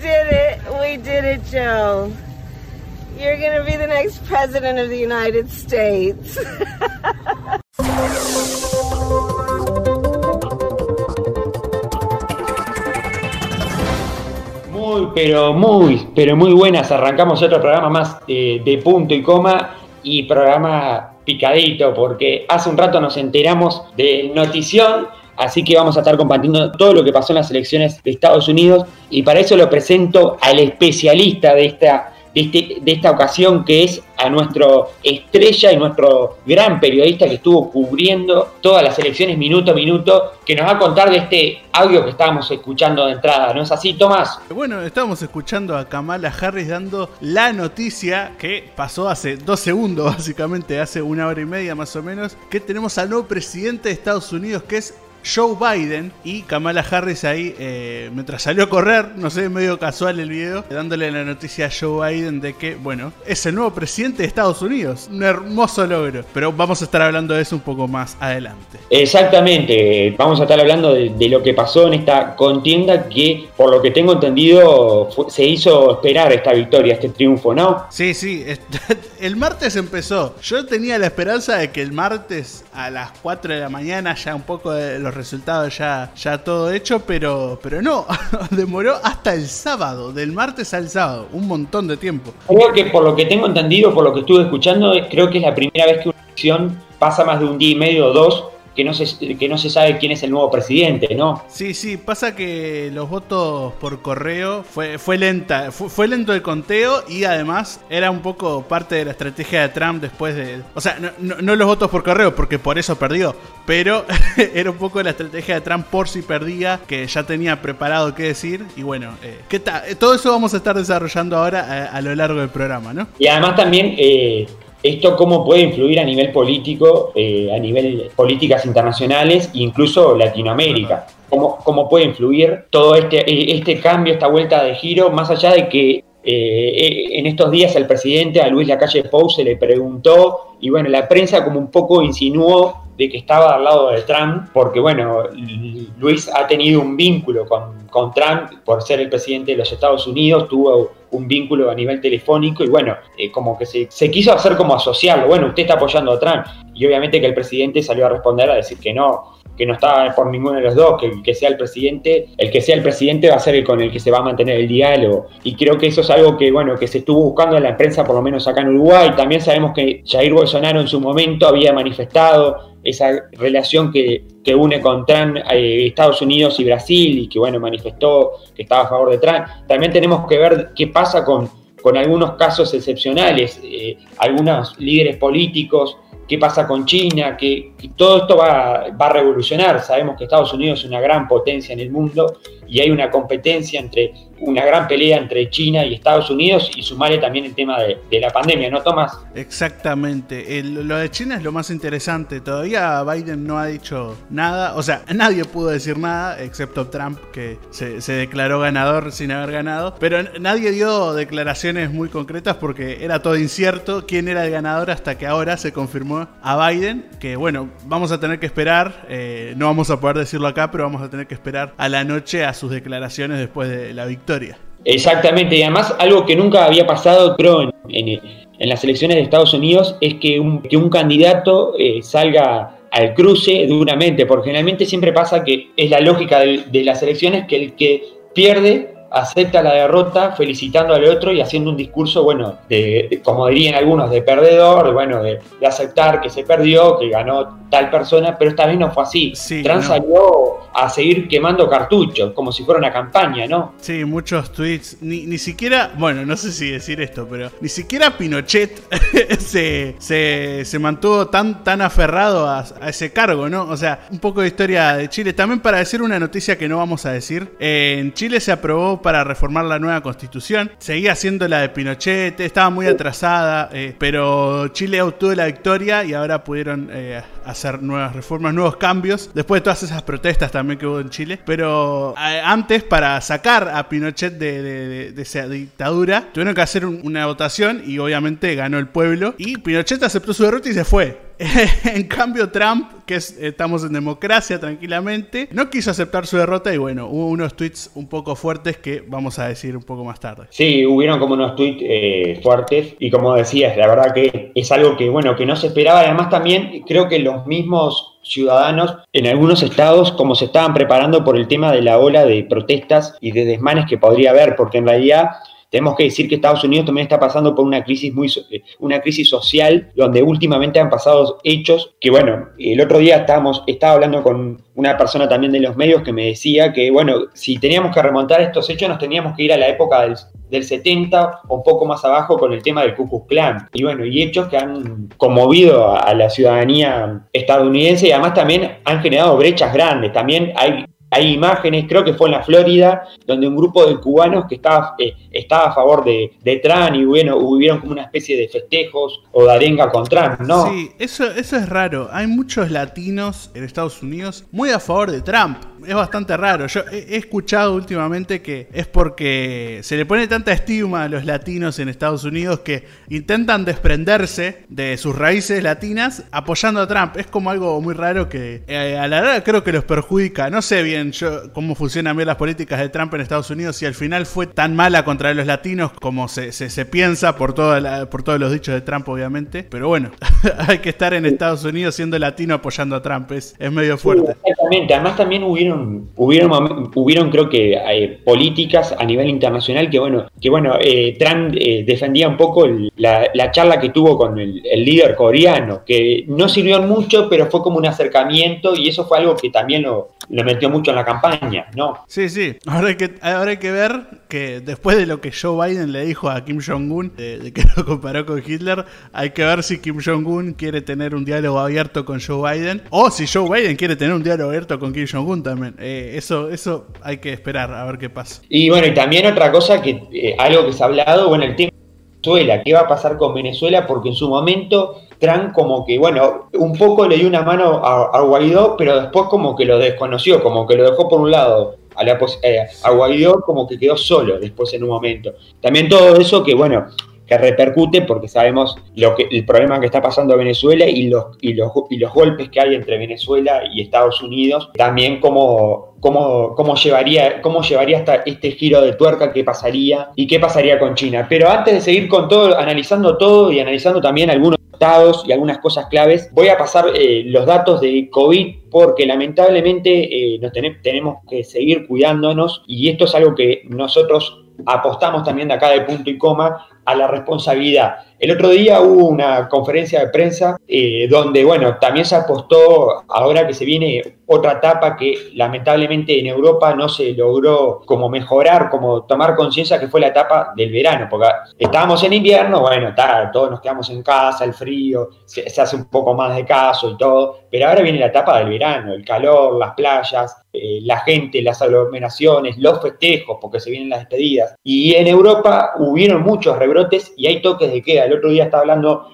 did it. We did it, Joe. You're going to be the next president of the United States. Muy, pero muy, pero muy buenas. Arrancamos otro programa más eh, de punto y coma y programa picadito porque hace un rato nos enteramos de notición, así que vamos a estar compartiendo todo lo que pasó en las elecciones de Estados Unidos y para eso lo presento al especialista de esta de, este, de esta ocasión, que es a nuestro estrella y nuestro gran periodista que estuvo cubriendo todas las elecciones minuto a minuto, que nos va a contar de este audio que estábamos escuchando de entrada. ¿No es así, Tomás? Bueno, estábamos escuchando a Kamala Harris dando la noticia que pasó hace dos segundos, básicamente, hace una hora y media más o menos, que tenemos al nuevo presidente de Estados Unidos, que es Joe Biden y Kamala Harris ahí, eh, mientras salió a correr, no sé, medio casual el video, dándole la noticia a Joe Biden de que, bueno, es el nuevo presidente de Estados Unidos. Un hermoso logro. Pero vamos a estar hablando de eso un poco más adelante. Exactamente, vamos a estar hablando de, lo que pasó en esta contienda que, por lo que tengo entendido, se hizo esperar esta victoria, este triunfo, ¿no? Sí, sí, el martes empezó. Yo tenía la esperanza de que el martes a las 4 de la mañana ya un poco de los resultados ya, ya todo hecho, pero, pero no, demoró hasta el sábado, del martes al sábado, un montón de tiempo. Creo que por lo que tengo entendido, por lo que estuve escuchando, creo que es la primera vez que una elección pasa más de un día y medio o dos que no, se, que no se sabe quién es el nuevo presidente, ¿no? Sí, sí, pasa que los votos por correo fue, fue lenta, fue, lento el conteo y además era un poco parte de la estrategia de Trump después de... O sea, no, los votos por correo, porque por eso perdió, pero era un poco la estrategia de Trump por si perdía, que ya tenía preparado qué decir y bueno, eh, ¿qué tal? Todo eso vamos a estar desarrollando ahora a, lo largo del programa, ¿no? Y además también... Eh, esto cómo puede influir a nivel político, eh, a nivel políticas internacionales e incluso Latinoamérica. Cómo, cómo puede influir todo este, eh, este cambio, esta vuelta de giro, más allá de que eh, en estos días el presidente a Luis Lacalle Pou se le preguntó y bueno, la prensa como un poco insinuó de que estaba al lado de Trump, porque bueno, Luis ha tenido un vínculo con, con Trump por ser el presidente de los Estados Unidos, tuvo un vínculo a nivel telefónico y bueno, eh, como que se, se, quiso hacer como asociarlo, bueno, usted está apoyando a Trump y obviamente que el presidente salió a responder a decir que no, que no estaba por ninguno de los dos, que el que sea el presidente, el que sea el presidente va a ser el con el que se va a mantener el diálogo. Y creo que eso es algo que, bueno, que se estuvo buscando en la prensa, por lo menos acá en Uruguay. También sabemos que Jair Bolsonaro en su momento había manifestado esa relación que, une con eh, Estados Unidos y Brasil, y que bueno, manifestó que estaba a favor de Trump. También tenemos que ver qué pasa con, con algunos casos excepcionales, eh, algunos líderes políticos, qué pasa con China, que, todo esto va, va, a revolucionar. Sabemos que Estados Unidos es una gran potencia en el mundo y hay una competencia entre una gran pelea entre China y Estados Unidos y sumarle también el tema de, la pandemia, ¿no, Tomás? Exactamente. lo de China es lo más interesante. Todavía Biden no ha dicho nada. O sea, nadie pudo decir nada, excepto Trump, que se, declaró ganador sin haber ganado. Pero nadie dio declaraciones muy concretas porque era todo incierto quién era el ganador hasta que ahora se confirmó a Biden. Que bueno, vamos a tener que esperar. Eh, no vamos a poder decirlo acá, pero vamos a tener que esperar a la noche a sus declaraciones después de la victoria. Exactamente, y además algo que nunca había pasado, creo, en, las elecciones de Estados Unidos es que un, que un candidato eh, salga al cruce duramente, porque generalmente siempre pasa que es la lógica de las elecciones que el que pierde acepta la derrota felicitando al otro y haciendo un discurso, bueno, de, como dirían algunos, de perdedor, bueno, de, aceptar que se perdió, que ganó tal persona, pero esta vez no fue así. Sí, Trump salió a seguir quemando cartuchos, como si fuera una campaña, ¿no? Sí, muchos tweets, ni, ni siquiera, bueno, no sé si decir esto, pero ni siquiera Pinochet se, se, mantuvo tan, tan aferrado a, ese cargo, ¿no? O sea, un poco de historia de Chile. También para decir una noticia que no vamos a decir, en Chile se aprobó para reformar la nueva constitución. Seguía siendo la de Pinochet, estaba muy atrasada, eh, pero Chile obtuvo la victoria y ahora pudieron eh, hacer nuevas reformas, nuevos cambios, después de todas esas protestas también que hubo en Chile. Pero eh, antes, para sacar a Pinochet de, esa dictadura, tuvieron que hacer una votación y obviamente ganó el pueblo. Y Pinochet aceptó su derrota y se fue en cambio, Trump, que es, estamos en democracia tranquilamente, no quiso aceptar su derrota y bueno, hubo unos tweets un poco fuertes que vamos a decir un poco más tarde. Sí, hubieron como unos tweets eh, fuertes y como decías, la verdad que es algo que, bueno, que no se esperaba. Además también creo que los mismos ciudadanos en algunos estados como se estaban preparando por el tema de la ola de protestas y de desmanes que podría haber, porque en realidad tenemos que decir que Estados Unidos también está pasando por una crisis muy eh, una crisis social donde últimamente han pasado hechos que bueno, el otro día estábamos estaba hablando con una persona también de los medios que me decía que bueno, si teníamos que remontar estos hechos nos teníamos que ir a la época del, del 70 o un poco más abajo con el tema del Ku Klux Klan. Y bueno, y hechos que han conmovido a la ciudadanía estadounidense y además también han generado brechas grandes. También hay hay imágenes, creo que fue en la Florida, donde un grupo de cubanos que estaba, eh, estaba a favor de, Trump y bueno, hubieron como una especie de festejos o de arenga con Trump, ¿no? Sí, eso es raro. Hay muchos latinos en Estados Unidos muy a favor de Trump es bastante raro. Yo he, escuchado últimamente que es porque se le pone tanta estigma a los latinos en Estados Unidos que intentan desprenderse de sus raíces latinas apoyando a Trump. Es como algo muy raro que eh, a la larga creo que los perjudica. No sé bien yo cómo funcionan bien las políticas de Trump en Estados Unidos si al final fue tan mala contra los latinos como se, se, piensa por, toda por todos los dichos de Trump, obviamente. Pero bueno, hay que estar en Estados Unidos siendo latino apoyando a Trump. Es, es medio fuerte. Exactamente. Además también hubieron hubieron, hubieron, creo que eh, políticas a nivel internacional que bueno, que bueno, eh, Trump eh, defendía un poco la, charla que tuvo con el, líder coreano, que no sirvió mucho, pero fue como un acercamiento y eso fue algo que también lo, metió mucho en la campaña, ¿no? Sí, sí. Ahora hay que, ahora hay que ver que después de lo que Joe Biden le dijo a Kim Jong-un, de, que lo comparó con Hitler, hay que ver si Kim Jong-un quiere tener un diálogo abierto con Joe Biden o si Joe Biden quiere tener un diálogo abierto con Kim Jong-un también. Eh, eso, eso hay que esperar a ver qué pasa. Y bueno, y también otra cosa que eh, algo que se ha hablado, bueno, el tema Venezuela, qué va a pasar con Venezuela, porque en su momento Trump como que, bueno, un poco le dio una mano a, Guaidó, pero después como que lo desconoció, como que lo dejó por un lado. A, la, eh, a Guaidó como que quedó solo después en un momento. También todo eso que, bueno, que repercute porque sabemos lo que, el problema que está pasando a Venezuela y los, y los, y los golpes que hay entre Venezuela y Estados Unidos, también cómo, cómo, cómo llevaría, cómo llevaría hasta este giro de tuerca, qué pasaría y qué pasaría con China. Pero antes de seguir con todo, analizando todo y analizando también algunos estados y algunas cosas claves, voy a pasar eh, los datos de COVID porque lamentablemente eh, nos tenemos que seguir cuidándonos y esto es algo que nosotros apostamos también de acá de punto y coma a la responsabilidad. El otro día hubo una conferencia de prensa eh, donde, bueno, también se apostó, ahora que se viene otra etapa que lamentablemente en Europa no se logró como mejorar, como tomar conciencia, que fue la etapa del verano, porque estábamos en invierno, bueno, todos nos quedamos en casa, el frío, se, hace un poco más de caso y todo, pero ahora viene la etapa del verano, el calor, las playas, eh, la gente, las aglomeraciones, los festejos, porque se vienen las despedidas. Y en Europa hubieron muchos rebrotes y hay toques de queda el otro día estaba hablando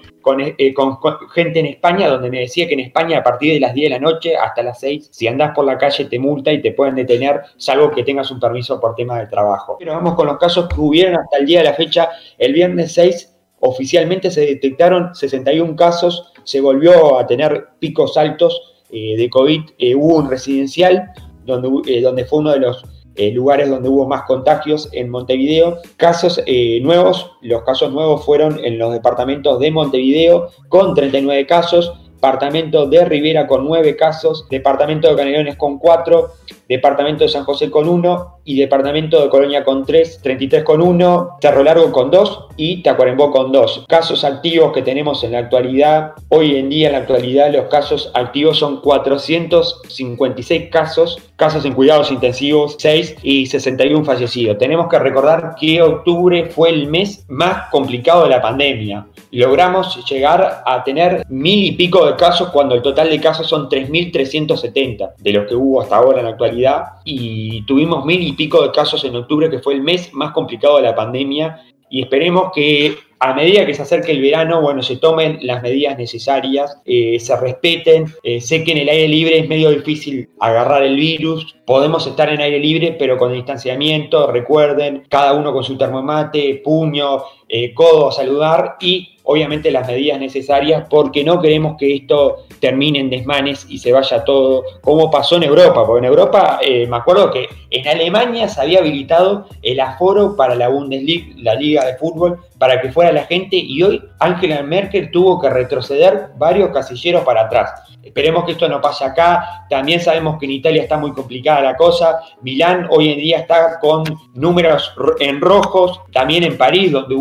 eh, con, gente en España donde me decía que en España a partir de las 10 de la noche hasta las 6, si andás por la calle te multa y te pueden detener, salvo que tengas un permiso por tema de trabajo. Pero vamos con los casos que hubieron hasta el día de la fecha. El viernes 6 oficialmente se detectaron 61 casos, se volvió a tener picos altos eh, de COVID. Eh, hubo un residencial donde, donde fue uno de los eh, lugares donde hubo más contagios en Montevideo. Casos eh, nuevos, los casos nuevos fueron en los departamentos de Montevideo con 39 casos, departamento de Rivera con 9 casos, departamento de Canelones con 4, departamento de San José con 1 y departamento de Colonia con 3, 33 con 1, Cerro Largo con 2 y Tacuarembó con 2. Casos activos que tenemos en la actualidad, hoy en día en la actualidad los casos activos son 456 casos, casos en cuidados intensivos 6 y 61 fallecidos. Tenemos que recordar que octubre fue el mes más complicado de la pandemia. Logramos llegar a tener mil y pico de casos cuando el total de casos son 3.370 de los que hubo hasta ahora en la actualidad y tuvimos mil y pico de casos en octubre que fue el mes más complicado de la pandemia y esperemos que a medida que se acerque el verano, bueno, se tomen las medidas necesarias, eh, se respeten. Eh, sé que en el aire libre es medio difícil agarrar el virus, podemos estar en aire libre, pero con distanciamiento, recuerden, cada uno con su termomate, puño, eh, codo a saludar y obviamente las medidas necesarias porque no queremos que esto termine en desmanes y se vaya todo como pasó en Europa, porque en Europa eh, me acuerdo que en Alemania se había habilitado el aforo para la Bundesliga, la liga de fútbol, para que fuera la gente y hoy Angela Merkel tuvo que retroceder varios casilleros para atrás. Esperemos que esto no pase acá. También sabemos que en Italia está muy complicada la cosa. Milán hoy en día está con números en rojos. También en París, donde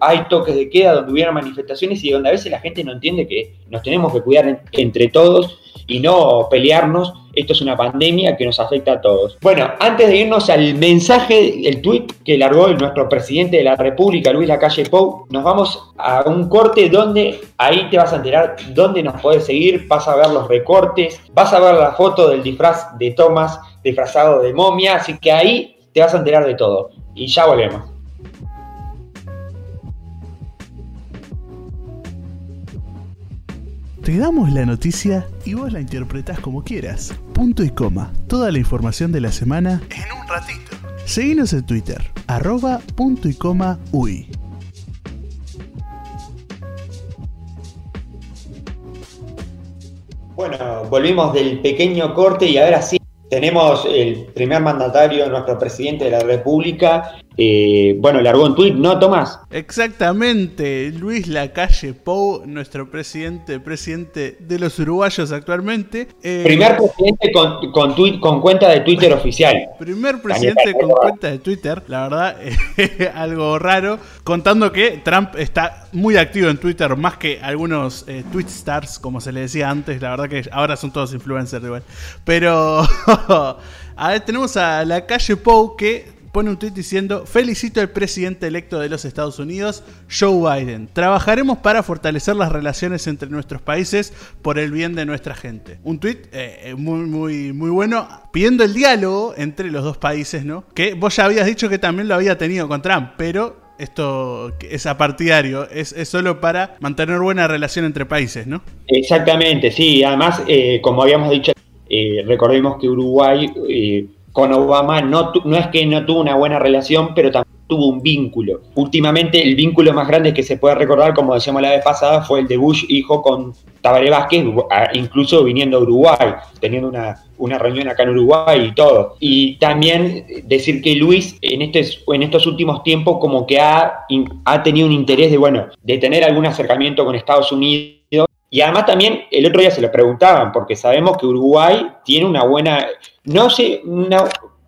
hay toques de queda, donde hubieron manifestaciones y donde a veces la gente no entiende que nos tenemos que cuidar entre todos y no pelearnos. Esto es una pandemia que nos afecta a todos. Bueno, antes de irnos al mensaje, el tweet que largó nuestro presidente de la República, Luis Lacalle Pou, nos vamos a un corte donde ahí te vas a enterar dónde nos puedes seguir, vas a ver los recortes, vas a ver la foto del disfraz de Thomas disfrazado de momia, así que ahí te vas a enterar de todo. Y ya volvemos. Te damos la noticia y vos la interpretás como quieras. Punto y coma. Toda la información de la semana en un ratito. Seguinos en Twitter, arroba punto y coma uy. Bueno, volvimos del pequeño corte y ahora sí tenemos el primer mandatario, nuestro presidente de la República, eh, bueno, largó un tuit, ¿no, Tomás? Exactamente, Luis Lacalle Pou, nuestro presidente, presidente de los uruguayos actualmente. Eh, primer presidente con, con, con cuenta de Twitter oficial. Primer presidente con cuenta de Twitter, la verdad, algo raro, contando que Trump está muy activo en Twitter, más que algunos eh, tweet stars, como se le decía antes, la verdad que ahora son todos influencers igual. Pero, a ver, tenemos a Lacalle Pou que pone un tweet diciendo, felicito al presidente electo de los Estados Unidos, Joe Biden. Trabajaremos para fortalecer las relaciones entre nuestros países por el bien de nuestra gente. Un tweet eh, eh, muy, muy, muy bueno, pidiendo el diálogo entre los dos países, ¿no? Que vos ya habías dicho que también lo había tenido con Trump, pero esto es apartidario, es, es, solo para mantener buena relación entre países, ¿no? Exactamente, sí. Además, eh, como habíamos dicho, recordemos que Uruguay con Obama no, no es que no tuvo una buena relación, pero también tuvo un vínculo. Últimamente el vínculo más grande que se puede recordar, como decíamos la vez pasada, fue el de Bush hijo con Tabaré Vázquez, incluso viniendo a Uruguay, teniendo una, una reunión acá en Uruguay y todo. Y también decir que Luis en, este, en estos últimos tiempos como que ha, ha tenido un interés de, bueno, de tener algún acercamiento con Estados Unidos y además también el otro día se lo preguntaban, porque sabemos que Uruguay tiene una buena, no sé, una,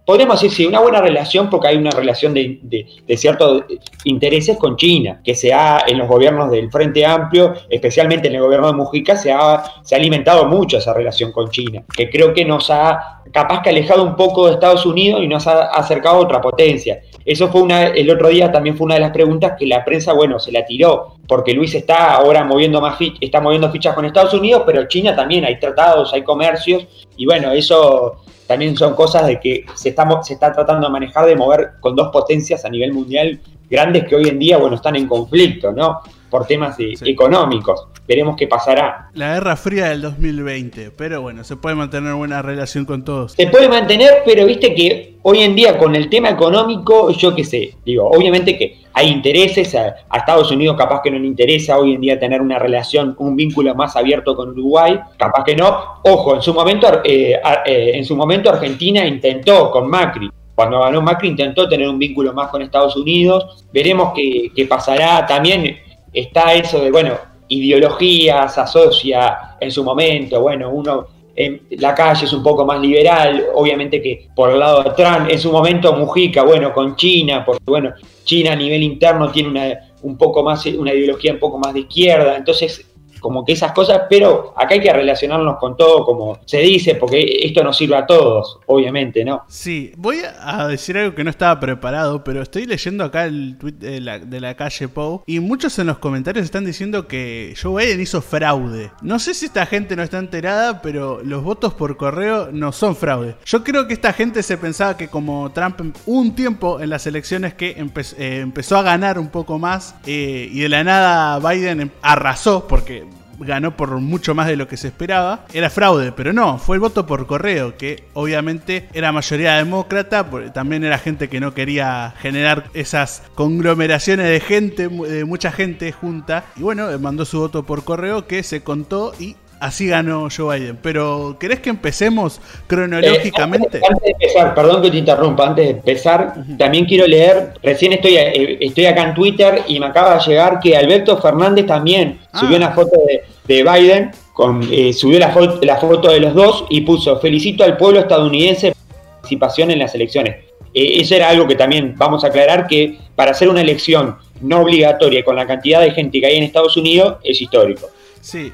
podríamos decir, sí, una buena relación porque hay una relación de, ciertos intereses con China, que se ha, en los gobiernos del Frente Amplio, especialmente en el gobierno de Mujica, se ha, se ha alimentado mucho esa relación con China, que creo que nos ha capaz que alejado un poco de Estados Unidos y nos ha acercado a otra potencia. Eso fue una, el otro día también fue una de las preguntas que la prensa, bueno, se la tiró, porque Luis está ahora moviendo más está moviendo fichas con Estados Unidos, pero China también hay tratados, hay comercios, y bueno, eso también son cosas de que se está, se está tratando de manejar, de mover con dos potencias a nivel mundial grandes que hoy en día, bueno, están en conflicto, ¿no? Por temas económicos. Veremos qué pasará. La Guerra Fría del 2020, pero bueno, se puede mantener buena relación con todos. Se puede mantener, pero viste que hoy en día con el tema económico, yo qué sé, digo, obviamente que hay intereses, a, Estados Unidos capaz que no le interesa hoy en día tener una relación, un vínculo más abierto con Uruguay, capaz que no. Ojo, en su momento, eh, eh, en su momento Argentina intentó con Macri, cuando ganó Macri intentó tener un vínculo más con Estados Unidos. Veremos qué, qué pasará. También está eso de, bueno, ideología se asocia en su momento, bueno, uno en la calle es un poco más liberal, obviamente que por el lado de Trump, en su momento Mujica, bueno, con China, porque bueno, China a nivel interno tiene una, un poco más, una ideología un poco más de izquierda, entonces como que esas cosas, pero acá hay que relacionarnos con todo como se dice, porque esto nos sirve a todos, obviamente, ¿no? Sí, voy a decir algo que no estaba preparado, pero estoy leyendo acá el tweet de la, calle Poe y muchos en los comentarios están diciendo que Joe Biden hizo fraude. No sé si esta gente no está enterada, pero los votos por correo no son fraude. Yo creo que esta gente se pensaba que como Trump un tiempo en las elecciones que eh, empezó a ganar un poco más eh, y de la nada Biden arrasó, porque ganó por mucho más de lo que se esperaba, era fraude, pero no, fue el voto por correo, que obviamente era mayoría demócrata, también era gente que no quería generar esas conglomeraciones de gente, de mucha gente junta, y bueno, mandó su voto por correo que se contó y Así ganó Joe Biden. Pero, ¿querés que empecemos cronológicamente? Eh, antes, de empezar, perdón que te interrumpa, antes de empezar, también quiero leer, recién estoy, eh, estoy acá en Twitter y me acaba de llegar que Alberto Fernández también ah. subió una foto de, Biden, con, eh, subió la, foto, la foto de los dos y puso, felicito al pueblo estadounidense por su participación en las elecciones. eso era algo que también vamos a aclarar, que para hacer una elección no obligatoria con la cantidad de gente que hay en Estados Unidos es histórico.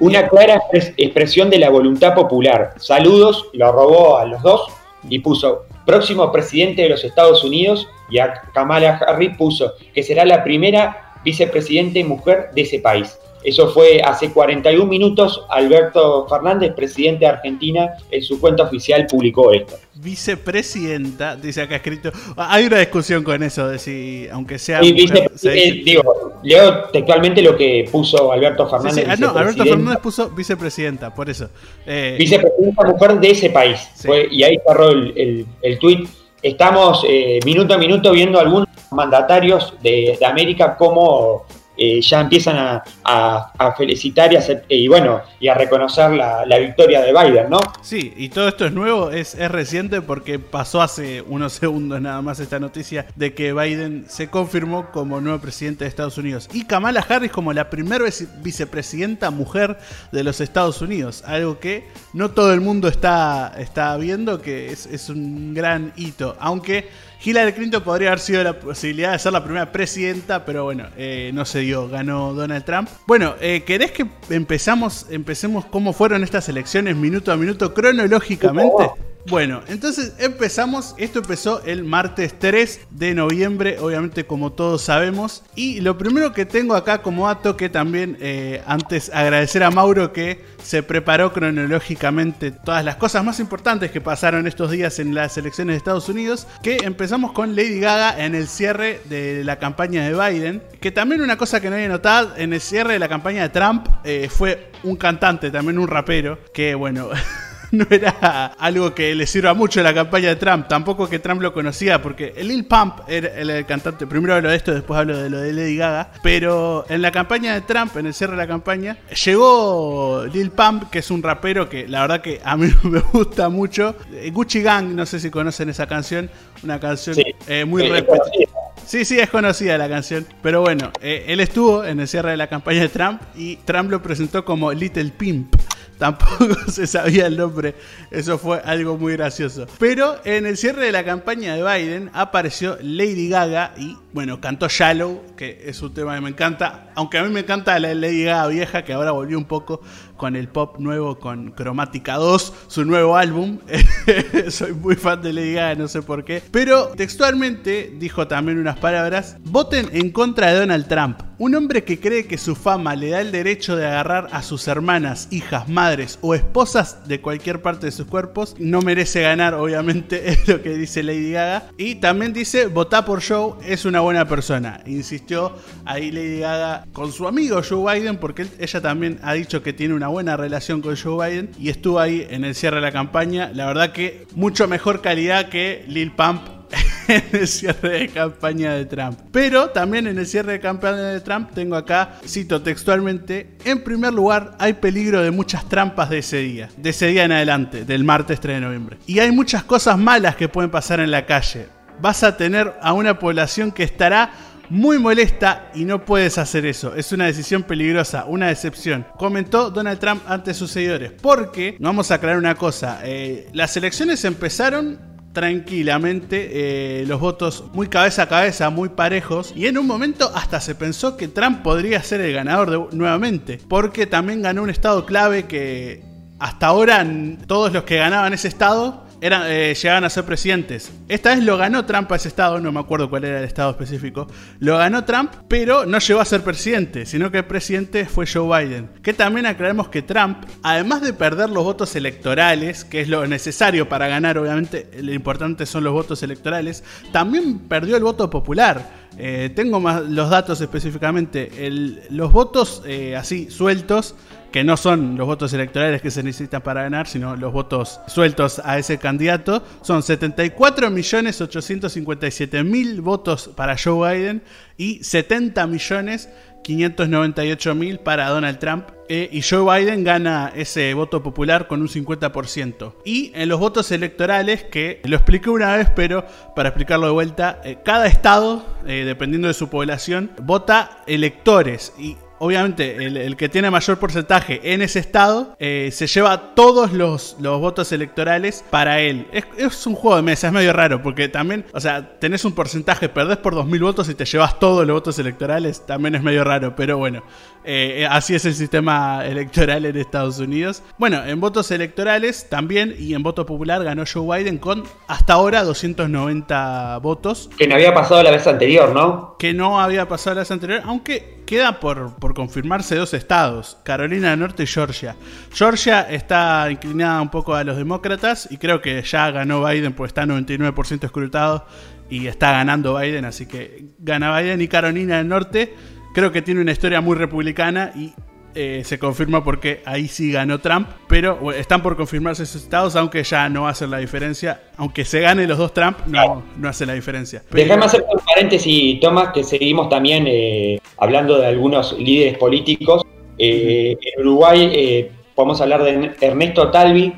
Una clara expresión de la voluntad popular. Saludos, lo robó a los dos y puso próximo presidente de los Estados Unidos y a Kamala Harris puso que será la primera vicepresidente mujer de ese país. Eso fue hace 41 minutos. Alberto Fernández, presidente de Argentina, en su cuenta oficial publicó esto. Vicepresidenta, dice acá escrito. Hay una discusión con eso, de si, aunque sea. digo, leo textualmente lo que puso Alberto Fernández. Ah, no, Alberto Fernández puso vicepresidenta, por eso. Eh, vicepresidenta mujer de ese país. y ahí cerró el, el, tuit. Estamos eh, minuto a minuto viendo algunos mandatarios de, de América como eh, ya empiezan a, felicitar y, a y, bueno, y a reconocer la, victoria de Biden, ¿no? Sí, y todo esto es nuevo, es, reciente porque pasó hace unos segundos nada más esta noticia de que Biden se confirmó como nuevo presidente de Estados Unidos y Kamala Harris como la primera vicepresidenta mujer de los Estados Unidos, algo que no todo el mundo está, está viendo, que es un gran hito, aunque Hillary Clinton podría haber sido la posibilidad de ser la primera presidenta, pero bueno, eh, no se dio, ganó Donald Trump. Bueno, eh, ¿querés que empezamos, empecemos cómo fueron estas elecciones minuto a minuto cronológicamente? Bueno, entonces empezamos, esto empezó el martes 3 de noviembre, obviamente como todos sabemos, y lo primero que tengo acá como dato que también eh, antes agradecer a Mauro que se preparó cronológicamente todas las cosas más importantes que pasaron estos días en las elecciones de Estados Unidos, que empezamos con Lady Gaga en el cierre de la campaña de Biden, que también una cosa que no había notado, en el cierre de la campaña de Trump eh, fue un cantante, también un rapero, que bueno... no era algo que le sirva mucho en la campaña de Trump. Tampoco que Trump lo conocía, porque el Lil Pump era el, cantante. Primero hablo de esto, después hablo de lo de Lady Gaga. Pero en la campaña de Trump, en el cierre de la campaña, llegó Lil Pump, que es un rapero que la verdad que a mí me gusta mucho. Eh, Gucci Gang, no sé si conocen esa canción. Una canción eh, muy sí, Sí, sí, es conocida la canción. Pero bueno, eh, él estuvo en el cierre de la campaña de Trump y Trump lo presentó como Little Pimp tampoco se sabía el nombre. Eso fue algo muy gracioso. Pero en el cierre de la campaña de Biden apareció Lady Gaga y, bueno, cantó Shallow, que es un tema que me encanta. Aunque a mí me encanta la Lady Gaga vieja, que ahora volvió un poco con el pop nuevo, con Cromática 2, su nuevo álbum. Soy muy fan de Lady Gaga, no sé por qué. Pero textualmente dijo también unas palabras, voten en contra de Donald Trump. Un hombre que cree que su fama le da el derecho de agarrar a sus hermanas, hijas, madres o esposas de cualquier parte de sus cuerpos, no merece ganar, obviamente, es lo que dice Lady Gaga. Y también dice, votá por Joe, es una buena persona. Insistió ahí Lady Gaga con su amigo Joe Biden, porque ella también ha dicho que tiene una buena relación con Joe Biden y estuvo ahí en el cierre de la campaña. La verdad que mucho mejor calidad que Lil Pump en el cierre de campaña de Trump. Pero también en el cierre de campaña de Trump tengo acá, cito textualmente, en primer lugar hay peligro de muchas trampas de ese día, de ese día en adelante, del martes 3 de noviembre. Y hay muchas cosas malas que pueden pasar en la calle. Vas a tener a una población que estará muy molesta y no puedes hacer eso. Es una decisión peligrosa, una decepción. Comentó Donald Trump ante sus seguidores. Porque, vamos a aclarar una cosa, eh, las elecciones empezaron tranquilamente, eh, los votos muy cabeza a cabeza, muy parejos, y en un momento hasta se pensó que Trump podría ser el ganador nuevamente, porque también ganó un estado clave que hasta ahora todos los que ganaban ese estado eran, eh, llegaban a ser presidentes. Esta vez lo ganó Trump a ese estado, no me acuerdo cuál era el estado específico. Lo ganó Trump, pero no llegó a ser presidente, sino que el presidente fue Joe Biden. Que también aclaremos que Trump, además de perder los votos electorales, que es lo necesario para ganar, obviamente, lo importante son los votos electorales, también perdió el voto popular. Eh, tengo más los datos específicamente. los votos eh, así sueltos, que no son los votos electorales que se necesitan para ganar, sino los votos sueltos a ese candidato, son 74.857.000 votos para Joe Biden y 70 millones 598.000 para Donald Trump. Eh, y Joe Biden gana ese voto popular con un 50%. Y en los votos electorales, que lo expliqué una vez, pero para explicarlo de vuelta, eh, cada estado, eh, dependiendo de su población, vota electores. Y obviamente el, que tiene mayor porcentaje en ese estado eh, se lleva todos los, los, votos electorales para él. Es, un juego de mesa, es medio raro, porque también, o sea, tenés un porcentaje, perdés por 2.000 votos y te llevas todos los votos electorales, también es medio raro, pero bueno, eh, así es el sistema electoral en Estados Unidos. Bueno, en votos electorales también y en voto popular ganó Joe Biden con hasta ahora 290 votos. Que no había pasado la vez anterior, ¿no? Que no había pasado la vez anterior, aunque queda por, por, confirmarse dos estados, Carolina del Norte y Georgia. Georgia está inclinada un poco a los demócratas y creo que ya ganó Biden, pues está 99% escrutado y está ganando Biden, así que gana Biden y Carolina del Norte. Creo que tiene una historia muy republicana y eh, se confirma porque ahí sí ganó Trump, pero están por confirmarse esos estados, aunque ya no hace la diferencia. Aunque se gane los dos Trump, no, no hace la diferencia. Déjame hacer un paréntesis, Tomás, que seguimos también eh, hablando de algunos líderes políticos. Eh, en Uruguay podemos hablar de Ernesto Talvi,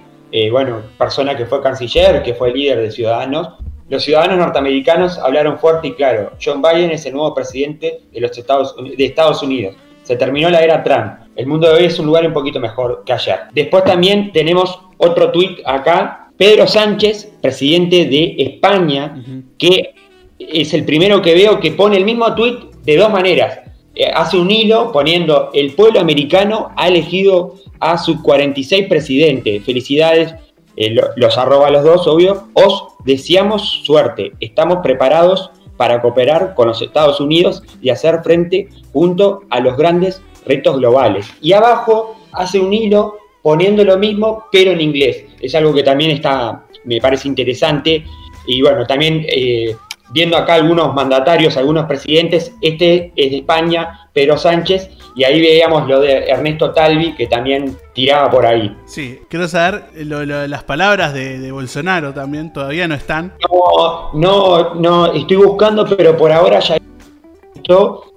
bueno, persona que fue canciller, que fue líder de Ciudadanos. Los ciudadanos norteamericanos hablaron fuerte y claro, John Biden es el nuevo presidente de los Estados, de Estados Unidos. Se terminó la era Trump. El mundo de hoy es un lugar un poquito mejor que ayer. Después también tenemos otro tuit acá. Pedro Sánchez, presidente de España, que es el primero que veo que pone el mismo tuit de dos maneras. Eh, hace un hilo poniendo el pueblo americano ha elegido a su 46 presidente. Felicidades, eh, los arroba los dos, obvio. Os deseamos suerte. Estamos preparados para cooperar con los Estados Unidos y hacer frente junto a los grandes retos globales. Y abajo hace un hilo poniendo lo mismo, pero en inglés. Es algo que también está, me parece interesante. Y bueno, también eh, viendo acá algunos mandatarios, algunos presidentes, este es de España, Pedro Sánchez, y ahí veíamos lo de Ernesto Talvi, que también tiraba por ahí. Sí, quiero saber las palabras de, Bolsonaro también, todavía no están. No, no, no, estoy buscando, pero por ahora ya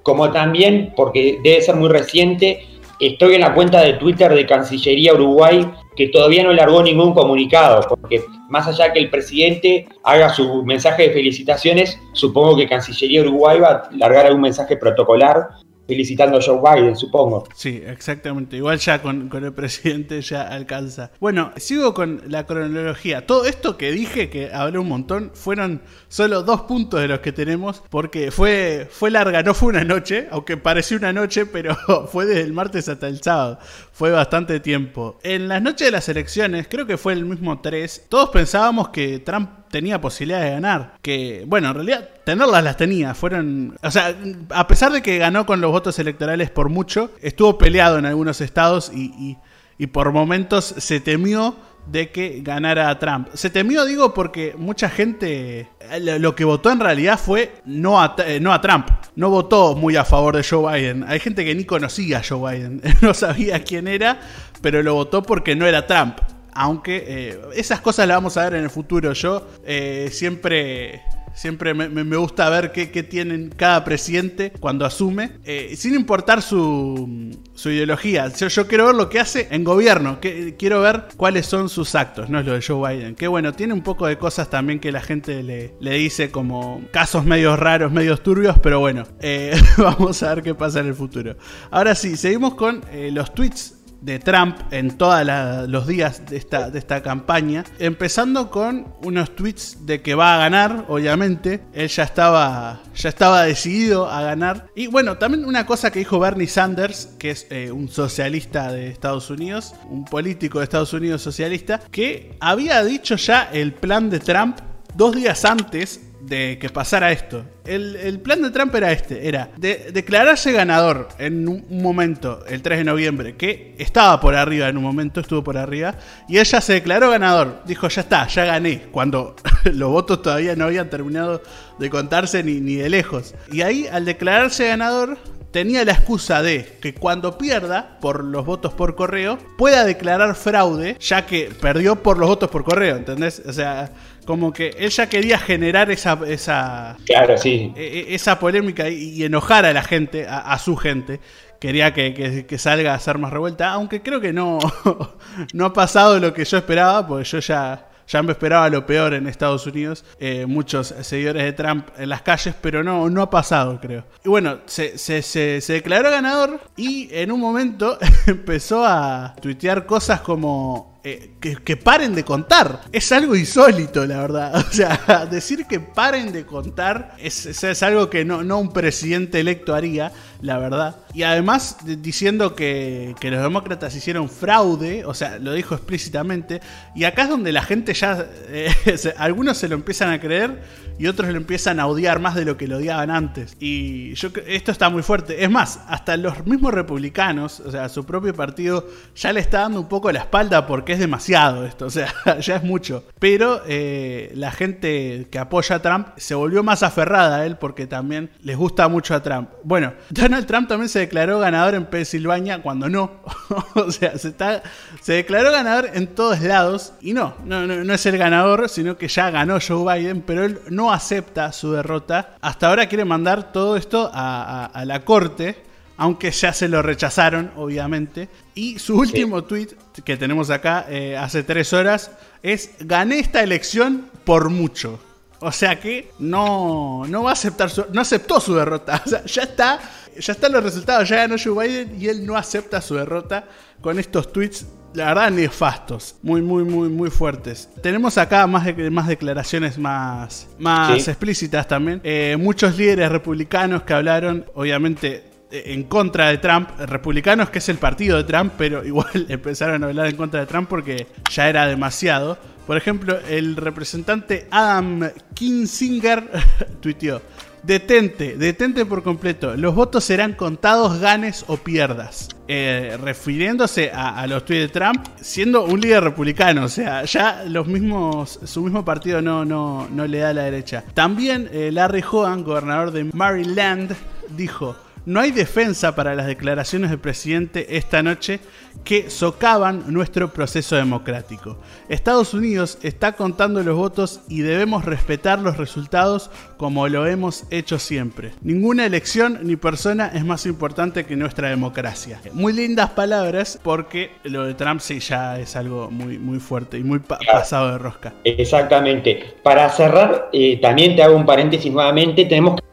como también, porque debe ser muy reciente, estoy en la cuenta de Twitter de Cancillería Uruguay que todavía no largó ningún comunicado, porque más allá que el presidente haga su mensaje de felicitaciones, supongo que Cancillería Uruguay va a largar algún mensaje protocolar felicitando a Joe Biden, supongo. Sí, exactamente. Igual ya con, el presidente ya alcanza. Bueno, sigo con la cronología. Todo esto que dije, que hablé un montón, fueron solo dos puntos de los que tenemos, porque fue, fue larga, no fue una noche, aunque pareció una noche, pero fue desde el martes hasta el sábado. Fue bastante tiempo. En las noches de las elecciones, creo que fue el mismo 3, todos pensábamos que Trump tenía posibilidades de ganar. Que, bueno, en realidad tenerlas las tenía. Fueron. O sea, a pesar de que ganó con los votos electorales por mucho, estuvo peleado en algunos estados y, y, por momentos se temió de que ganara Trump. Se temió, digo, porque mucha gente lo que votó en realidad fue no a, eh, no a Trump. No votó muy a favor de Joe Biden. Hay gente que ni conocía a Joe Biden. No sabía quién era, pero lo votó porque no era Trump aunque eh, esas cosas las vamos a ver en el futuro. Yo eh, siempre Siempre me, gusta ver qué, tienen cada presidente cuando asume, eh, sin importar su, ideología. Yo, quiero ver lo que hace en gobierno, que, quiero ver cuáles son sus actos, no es lo de Joe Biden. Que bueno, tiene un poco de cosas también que la gente le, dice como casos medios raros, medios turbios, pero bueno, vamos a ver qué pasa en el futuro. Ahora sí, seguimos con los tweets de Trump en todos los días de esta, de esta campaña, empezando con unos tweets de que va a ganar, obviamente, él ya estaba, ya estaba decidido a ganar. Y bueno, también una cosa que dijo Bernie Sanders, que es eh, un socialista de Estados Unidos, un político de Estados Unidos socialista, que había dicho ya el plan de Trump dos días antes de que pasara esto. El, plan de Trump era este, era de, declararse ganador en un momento, el 3 de noviembre, que estaba por arriba en un momento, estuvo por arriba, y ella se declaró ganador. Dijo, ya está, ya gané, cuando los votos todavía no habían terminado de contarse ni, ni de lejos. Y ahí, al declararse ganador, tenía la excusa de que cuando pierda por los votos por correo, pueda declarar fraude, ya que perdió por los votos por correo, ¿entendés? O sea, como que ella quería generar esa esa claro, sí. E, e, esa polémica y, enojar a la gente, a, su gente. Quería que, que, salga a ser más revuelta, aunque creo que no, no ha pasado lo que yo esperaba, porque yo ya ya me esperaba lo peor en Estados Unidos, eh, muchos seguidores de Trump en las calles, pero no, no ha pasado, creo. Y bueno, se, se, se, declaró ganador y en un momento empezó a tuitear cosas como eh, que, paren de contar. Es algo insólito, la verdad. O sea, decir que paren de contar es, es, algo que no, no, un presidente electo haría, la verdad. Y además diciendo que, que, los demócratas hicieron fraude, o sea, lo dijo explícitamente. Y acá es donde la gente ya, eh, algunos se lo empiezan a creer y otros lo empiezan a odiar más de lo que lo odiaban antes. Y yo esto está muy fuerte. Es más, hasta los mismos republicanos, o sea, su propio partido ya le está dando un poco la espalda porque es demasiado esto, o sea, ya es mucho. Pero eh, la gente que apoya a Trump se volvió más aferrada a él porque también les gusta mucho a Trump. Bueno, Donald Trump también se declaró ganador en Pensilvania cuando no. o sea, se, está, se declaró ganador en todos lados y no, no, no, no es el ganador, sino que ya ganó Joe Biden, pero él no acepta su derrota. Hasta ahora quiere mandar todo esto a, la corte, aunque ya se lo rechazaron, obviamente. Y su último tweet que tenemos acá eh, hace tres horas es: gané esta elección por mucho. O sea que no, no va a aceptar su, no aceptó su derrota. O sea, ya está, ya están los resultados, ya ganó Joe Biden y él no acepta su derrota con estos tweets la verdad, nefastos. Muy, muy, muy, muy fuertes. Tenemos acá más, más declaraciones más, más explícitas también. Eh, muchos líderes republicanos que hablaron, obviamente, eh, en contra de Trump, republicanos que es el partido de Trump, pero igual empezaron a hablar en contra de Trump porque ya era demasiado. Por ejemplo, el representante Adam Kinsinger tuiteó. Detente, detente por completo. Los votos serán contados, ganes o pierdas. Eh, refiriéndose a, los tweets de Trump, siendo un líder republicano, o sea, ya los mismos, su mismo partido no, no, no le da a la derecha. También eh, Larry Hogan, gobernador de Maryland, dijo: no hay defensa para las declaraciones del presidente esta noche que socavan nuestro proceso democrático. Estados Unidos está contando los votos y debemos respetar los resultados como lo hemos hecho siempre. Ninguna elección ni persona es más importante que nuestra democracia. Muy lindas palabras porque lo de Trump sí ya es algo muy, muy fuerte y muy pasado de rosca. Exactamente. Para cerrar, eh, también te hago un paréntesis nuevamente, tenemos que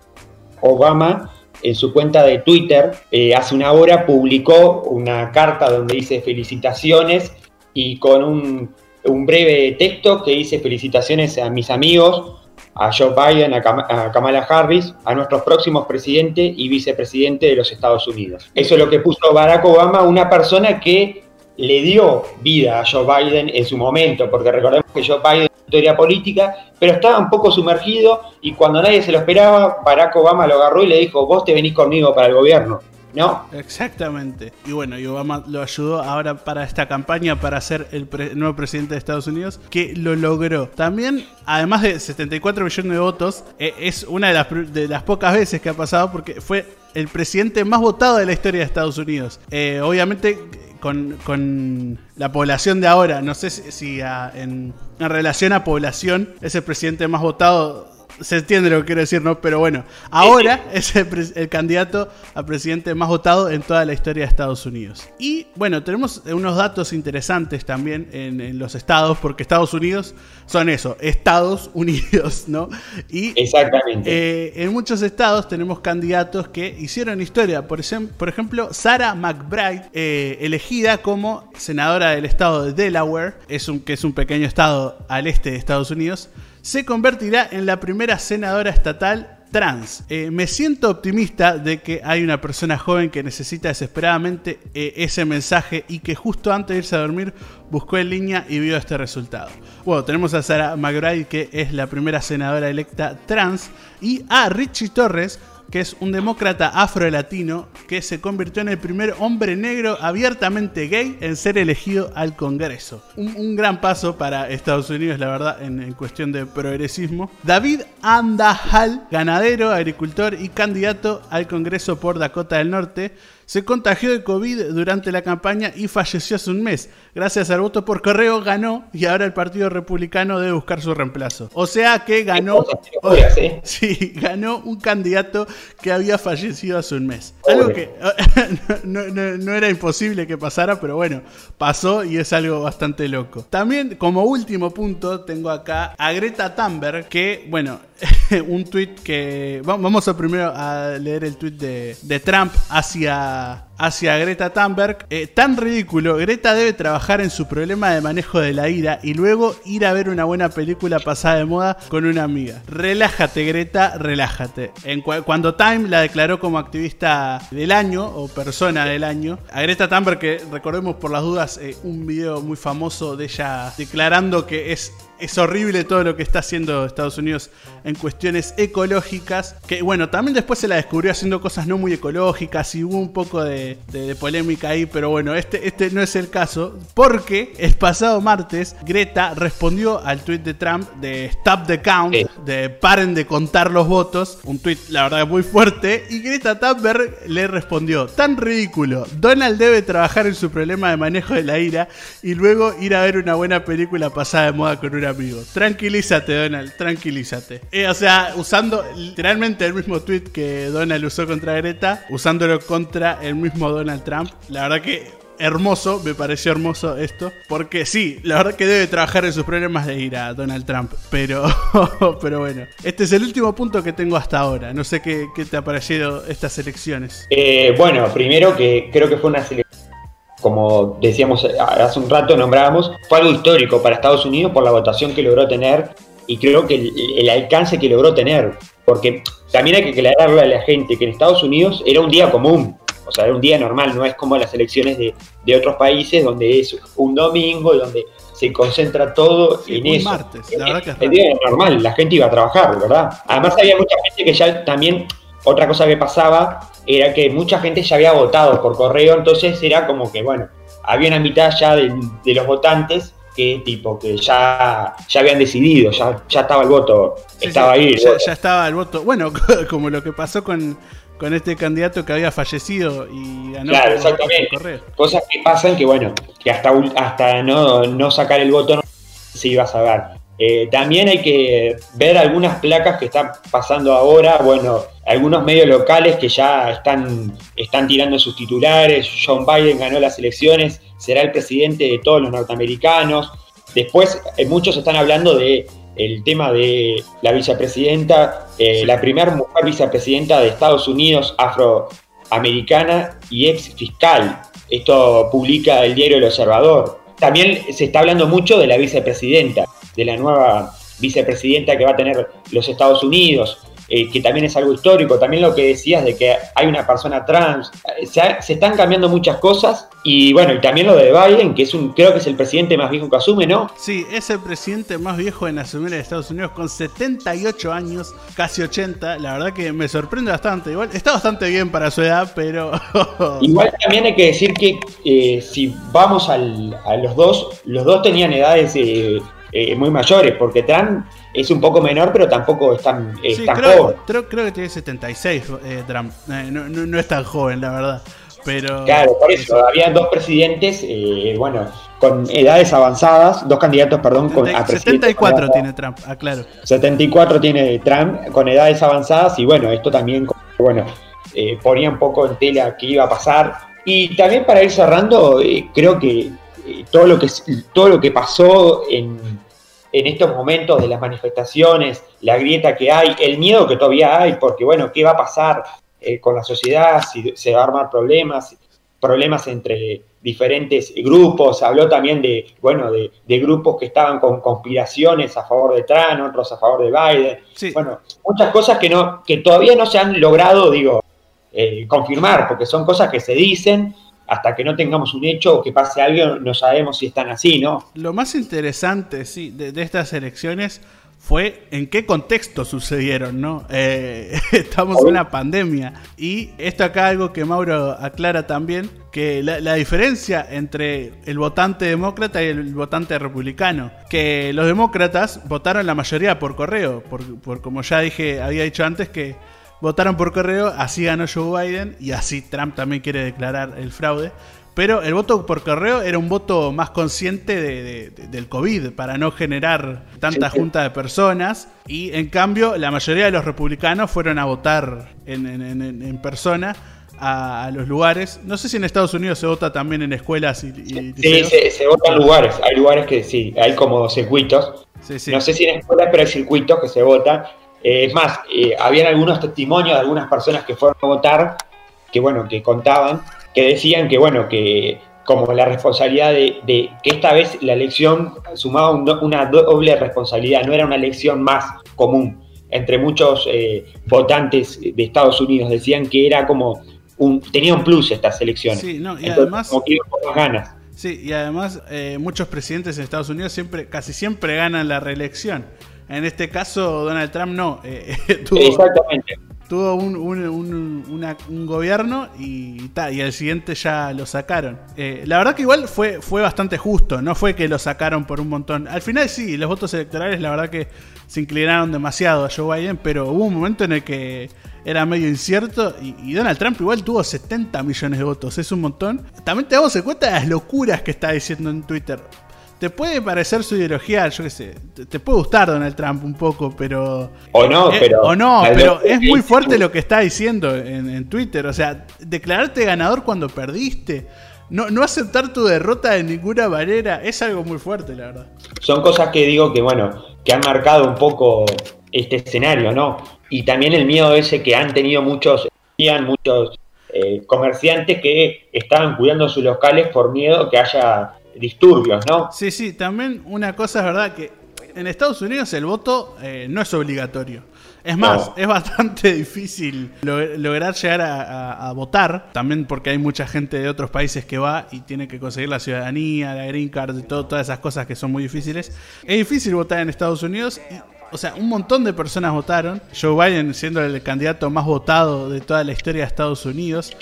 Obama en su cuenta de Twitter eh, hace una hora publicó una carta donde dice felicitaciones y con un, breve texto que dice felicitaciones a mis amigos, a Joe Biden, a, Kamala Harris, a nuestros próximos presidentes y vicepresidente de los Estados Unidos. Eso es lo que puso Barack Obama, una persona que le dio vida a Joe Biden en su momento, porque recordemos que Joe Biden historia política, pero estaba un poco sumergido y cuando nadie se lo esperaba, Barack Obama lo agarró y le dijo, vos te venís conmigo para el gobierno. ¿No? Exactamente. Y bueno, y Obama lo ayudó ahora para esta campaña para ser el, nuevo presidente de Estados Unidos, que lo logró. También, además de 74 millones de votos, eh, es una de las, de las pocas veces que ha pasado porque fue el presidente más votado de la historia de Estados Unidos. Eh, obviamente con, la población de ahora. No sé si, en, relación a población es el presidente más votado se entiende lo que quiero decir, ¿no? Pero bueno, ahora es el, candidato a presidente más votado en toda la historia de Estados Unidos. Y bueno, tenemos unos datos interesantes también en, los estados, porque Estados Unidos son eso, Estados Unidos, ¿no? Y Exactamente. Eh, en muchos estados tenemos candidatos que hicieron historia. Por, por ejemplo, Sarah McBride, eh, elegida como senadora del estado de Delaware, es un, que es un pequeño estado al este de Estados Unidos se convertirá en la primera senadora estatal trans. Eh, me siento optimista de que hay una persona joven que necesita desesperadamente eh, ese mensaje y que justo antes de irse a dormir buscó en línea y vio este resultado. Bueno, tenemos a Sarah McBride, que es la primera senadora electa trans, y a Richie Torres, que es un demócrata afro-latino que se convirtió en el primer hombre negro abiertamente gay en ser elegido al Congreso. Un, gran paso para Estados Unidos, la verdad, en, en, cuestión de progresismo. David Andahal, ganadero, agricultor y candidato al Congreso por Dakota del Norte, se contagió de COVID durante la campaña y falleció hace un mes. Gracias al voto por correo ganó y ahora el Partido Republicano debe buscar su reemplazo. O sea que ganó, sí, ganó un candidato que había fallecido hace un mes. Algo que no, era imposible que pasara, pero bueno, pasó y es algo bastante loco. También como último punto tengo acá a Greta Thunberg que, bueno, un tweet que... Vamos a primero a leer el tweet de, de Trump hacia hacia Greta Thunberg. Eh, tan ridículo, Greta debe trabajar en su problema de manejo de la ira y luego ir a ver una buena película pasada de moda con una amiga. Relájate, Greta, relájate. En cuando Time la declaró como activista del año o persona del año, a Greta Thunberg, que recordemos por las dudas eh, un video muy famoso de ella declarando que es es horrible todo lo que está haciendo Estados Unidos en cuestiones ecológicas. Que bueno, también después se la descubrió haciendo cosas no muy ecológicas y hubo un poco de de, polémica ahí, pero bueno, este, este no es el caso, porque el pasado martes Greta respondió al tweet de Trump de Stop the Count, de paren de contar los votos, un tweet la verdad muy fuerte, y Greta Thunberg le respondió, tan ridículo, Donald debe trabajar en su problema de manejo de la ira y luego ir a ver una buena película pasada de moda con un amigo. Tranquilízate, Donald, tranquilízate. Eh, o sea, usando literalmente el mismo tweet que Donald usó contra Greta, usándolo contra el mismo Donald Trump. La verdad que hermoso, me pareció hermoso esto. Porque sí, la verdad que debe trabajar en sus problemas de ir a Donald Trump. Pero, pero bueno, este es el último punto que tengo hasta ahora. No sé qué, te ha parecido estas elecciones. Eh, bueno, primero que creo que fue una selección. Como decíamos hace un rato, nombrábamos, fue algo histórico para Estados Unidos por la votación que logró tener y creo que el alcance que logró tener. Porque también hay que aclararle a la gente que en Estados Unidos era un día común o sea, era un día normal, no es como las elecciones de, otros países donde es un domingo, donde se concentra todo en eso. martes, la verdad que es El día normal, la gente iba a trabajar, ¿verdad? Además había mucha gente que ya también, otra cosa que pasaba era que mucha gente ya había votado por correo, entonces era como que, bueno, había una mitad ya de, los votantes que tipo que ya, ya habían decidido, ya, ya estaba el voto, estaba ahí. ya, estaba el voto. Bueno, como lo que pasó con, con este candidato que había fallecido y ganó claro, exactamente. Cosas que pasan que, bueno, que hasta, hasta no, no sacar el voto no se iba a saber. Eh, también hay que ver algunas placas que están pasando ahora, bueno, algunos medios locales que ya están, están tirando sus titulares, John Biden ganó las elecciones, será el presidente de todos los norteamericanos. Después eh, muchos están hablando de el tema de la vicepresidenta, eh, la primera mujer vicepresidenta de Estados Unidos, afroamericana y ex fiscal. Esto publica el diario El Observador. También se está hablando mucho de la vicepresidenta, de la nueva vicepresidenta que va a tener los Estados Unidos. Eh, que también es algo histórico, también lo que decías de que hay una persona trans, se, están cambiando muchas cosas y bueno, y también lo de Biden, que es un, creo que es el presidente más viejo que asume, ¿no? Sí, es el presidente más viejo en asumir en Estados Unidos con 78 años, casi 80, la verdad que me sorprende bastante, igual está bastante bien para su edad, pero... igual también hay que decir que eh, si vamos a los dos, los dos tenían edades eh, muy mayores, porque Trump es un poco menor, pero tampoco es tan, creo, joven. Creo, que tiene 76 eh, Trump. Eh, no, es tan joven, la verdad. Pero, claro, por eso, había dos presidentes, eh, bueno, con edades avanzadas, dos candidatos, perdón, con a 74 tiene Trump, aclaro. Ah, 74 tiene Trump con edades avanzadas y bueno, esto también, bueno, ponía un poco en tela qué iba a pasar. Y también para ir cerrando, creo que todo lo que todo lo que pasó en en estos momentos de las manifestaciones, la grieta que hay, el miedo que todavía hay, porque bueno, ¿qué va a pasar eh, con la sociedad? Si se va a armar problemas, problemas entre diferentes grupos, habló también de, bueno, de, grupos que estaban con conspiraciones a favor de Trump, otros a favor de Biden. Bueno, muchas cosas que, no, que todavía no se han logrado, digo, eh, confirmar, porque son cosas que se dicen hasta que no tengamos un hecho o que pase algo, no sabemos si están así, ¿no? Lo más interesante, sí, de estas elecciones fue en qué contexto sucedieron, ¿no? Eh, estamos en una pandemia. Y esto acá algo que Mauro aclara también, que la, diferencia entre el votante demócrata y el votante republicano, que los demócratas votaron la mayoría por correo, por, como ya dije, había dicho antes que votaron por correo, así ganó Joe Biden y así Trump también quiere declarar el fraude. Pero el voto por correo era un voto más consciente de, del COVID para no generar tanta junta de personas. Y en cambio, la mayoría de los republicanos fueron a votar en, persona a, los lugares. No sé si en Estados Unidos se vota también en escuelas y. sí, se, vota en lugares. Hay lugares que sí, hay como circuitos. No sé si en escuelas, pero hay circuitos que se votan. Eh, es más, eh, habían algunos testimonios de algunas personas que fueron a votar que, bueno, que contaban que decían que, bueno, que como la responsabilidad de, que esta vez la elección sumaba una doble responsabilidad, no era una elección más común entre muchos eh, votantes de Estados Unidos, decían que era como un, tenía un plus estas elecciones. Sí, no, y además... ganas. Sí, y además eh, muchos presidentes en Estados Unidos siempre, casi siempre ganan la reelección. En este caso, Donald Trump no. Eh, Exactamente tuvo un, un, gobierno y, y el siguiente ya lo sacaron. Eh, la verdad que igual fue, fue bastante justo, no fue que lo sacaron por un montón. Al final sí, los votos electorales la verdad que se inclinaron demasiado a Joe Biden, pero hubo un momento en el que era medio incierto y, Donald Trump igual tuvo 70 millones de votos, es un montón. También te damos cuenta de las locuras que está diciendo en Twitter te puede parecer su ideología, yo qué sé, te, puede gustar Donald Trump un poco, pero... O no, eh, pero... O no, pero es muy fuerte lo que está diciendo en, Twitter. O sea, declararte ganador cuando perdiste. No, no aceptar tu derrota de ninguna manera es algo muy fuerte, la verdad. Son cosas que digo que, bueno, que han marcado un poco este escenario, ¿no? Y también el miedo ese que han tenido muchos, muchos eh, comerciantes que estaban cuidando sus locales por miedo que haya disturbios, ¿no? Sí, sí, también una cosa es verdad que en Estados Unidos el voto eh, no es obligatorio. Es más, es bastante difícil lograr llegar a, votar, también porque hay mucha gente de otros países que va y tiene que conseguir la ciudadanía, la green card, y todas esas cosas que son muy difíciles. Es difícil votar en Estados Unidos o sea, un montón de personas votaron. Joe Biden siendo el candidato más votado de toda la historia de Estados Unidos.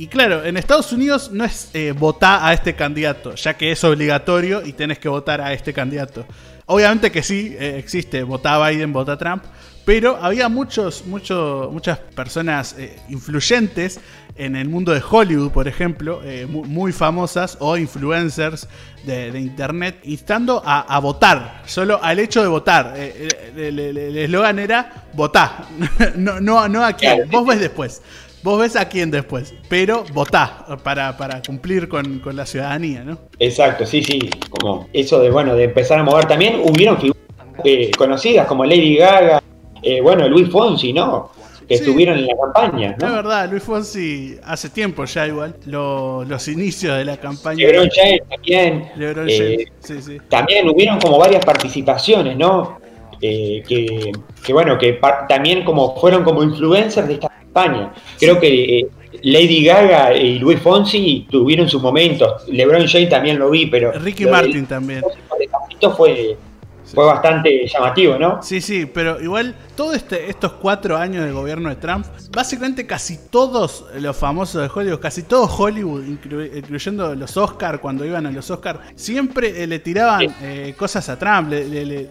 Y claro, en Estados Unidos no es eh, votar a este candidato, ya que es obligatorio y tenés que votar a este candidato. Obviamente que sí, eh, existe, vota a Biden, vota a Trump, pero había muchos, muchos, muchas personas eh, influyentes en el mundo de Hollywood, por ejemplo, muy, famosas o influencers de, internet, instando a, votar, solo al hecho de votar. el eslogan era votar, no, no, no a quién, vos ves después. Vos ves a quién después, pero votá para, para cumplir con, la ciudadanía, ¿no? Exacto, sí, sí, como eso de, bueno, de empezar a mover. También hubieron figuras eh, conocidas como Lady Gaga, eh, bueno, Luis Fonsi, ¿no? Que estuvieron en la campaña, ¿no? Es verdad, Luis Fonsi hace tiempo ya igual, los inicios de la campaña. LeBron James también. LeBron eh, sí, sí. También hubieron como varias participaciones, ¿no? que, que, bueno, que también como fueron como influencers de esta España. Creo que eh, Lady Gaga y Luis Fonsi tuvieron sus momentos. LeBron James también lo vi, pero. Ricky Martin también. Esto fue, fue bastante llamativo, ¿no? Sí, sí, pero igual todos este, estos cuatro años de gobierno de Trump, básicamente casi todos los famosos de Hollywood, casi todo Hollywood, incluyendo los Oscars, cuando iban a los Oscars, siempre eh, le tiraban eh, cosas a Trump, le, le,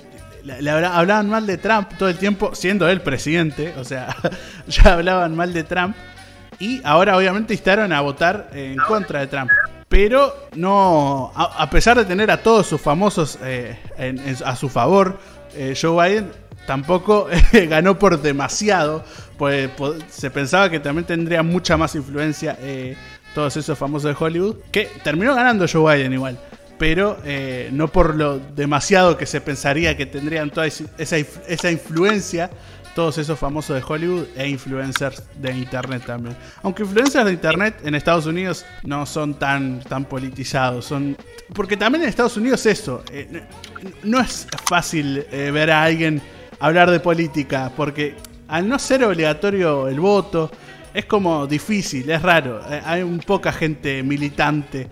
hablaban mal de Trump todo el tiempo, siendo él presidente, o sea, ya hablaban mal de Trump. Y ahora obviamente instaron a votar en contra de Trump. Pero no, a, pesar de tener a todos sus famosos eh, a su favor, eh, Joe Biden tampoco ganó por demasiado. Pues, se pensaba que también tendría mucha más influencia eh, todos esos famosos de Hollywood. Que terminó ganando Joe Biden igual pero eh, no por lo demasiado que se pensaría que tendrían toda esa, esa influencia todos esos famosos de Hollywood e influencers de internet también. Aunque influencers de internet en Estados Unidos no son tan, tan politizados, son porque también en Estados Unidos eso, eh, no es fácil eh, ver a alguien hablar de política, porque al no ser obligatorio el voto, es como difícil, es raro, hay un poca gente militante,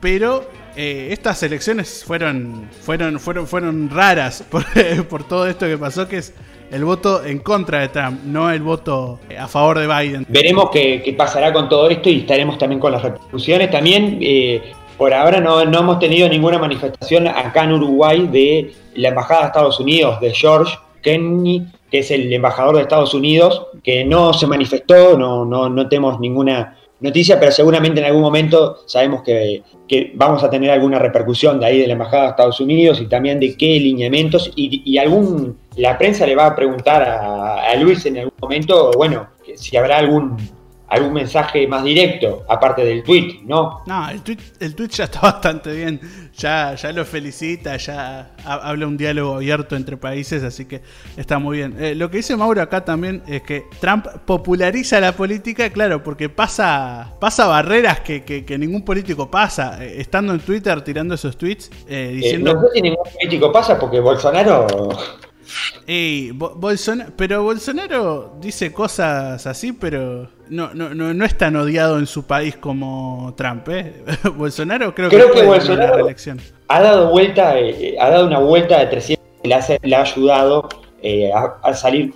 pero estas elecciones fueron, fueron, fueron, fueron raras por, por todo esto que pasó, que es el voto en contra de Trump, no el voto a favor de Biden. Veremos qué, pasará con todo esto y estaremos también con las repercusiones. También, eh, por ahora no, hemos tenido ninguna manifestación acá en Uruguay de la Embajada de Estados Unidos, de George Kenny, que es el embajador de Estados Unidos, que no se manifestó, no, no, no tenemos ninguna noticia, pero seguramente en algún momento sabemos que, vamos a tener alguna repercusión de ahí de la Embajada de Estados Unidos y también de qué lineamientos y, y algún, la prensa le va a preguntar a, a Luis en algún momento, bueno, si habrá algún algún mensaje más directo, aparte del tweet, ¿no? No, el tweet, el tweet ya está bastante bien. Ya, ya lo felicita, ya habla un diálogo abierto entre países, así que está muy bien. Eh, lo que dice Mauro acá también es que Trump populariza la política, claro, porque pasa, pasa barreras que, que, ningún político pasa. Eh, estando en Twitter tirando esos tweets, eh, diciendo. no sé si ningún político pasa porque Bolsonaro pero Bolsonaro dice cosas así, pero no, no, no, es tan odiado en su país como Trump. ¿eh? Bolsonaro creo, creo que, Bolsonaro ha dado vuelta, eh, ha dado una vuelta de 300 le, le ha ayudado eh, a, salir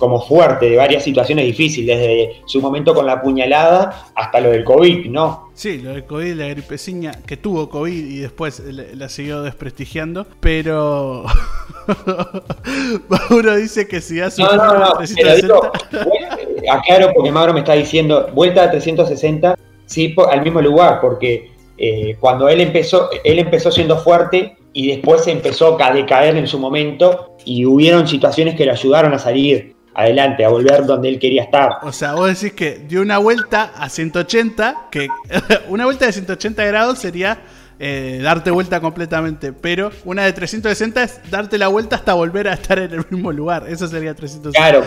como fuerte de varias situaciones difíciles, desde su momento con la puñalada hasta lo del COVID, ¿no? Sí, lo del COVID, la gripeciña, que tuvo COVID y después la siguió desprestigiando, pero Mauro dice que si hace no, no, no, 360... aclaro porque Mauro me está diciendo, vuelta a 360, sí, al mismo lugar, porque eh, cuando él empezó, él empezó siendo fuerte y después empezó a decaer en su momento y hubieron situaciones que lo ayudaron a salir adelante, a volver donde él quería estar. O sea, vos decís que dio una vuelta a 180, que una vuelta de 180 grados sería eh, darte vuelta completamente, pero una de 360 es darte la vuelta hasta volver a estar en el mismo lugar. Eso sería 360. Claro,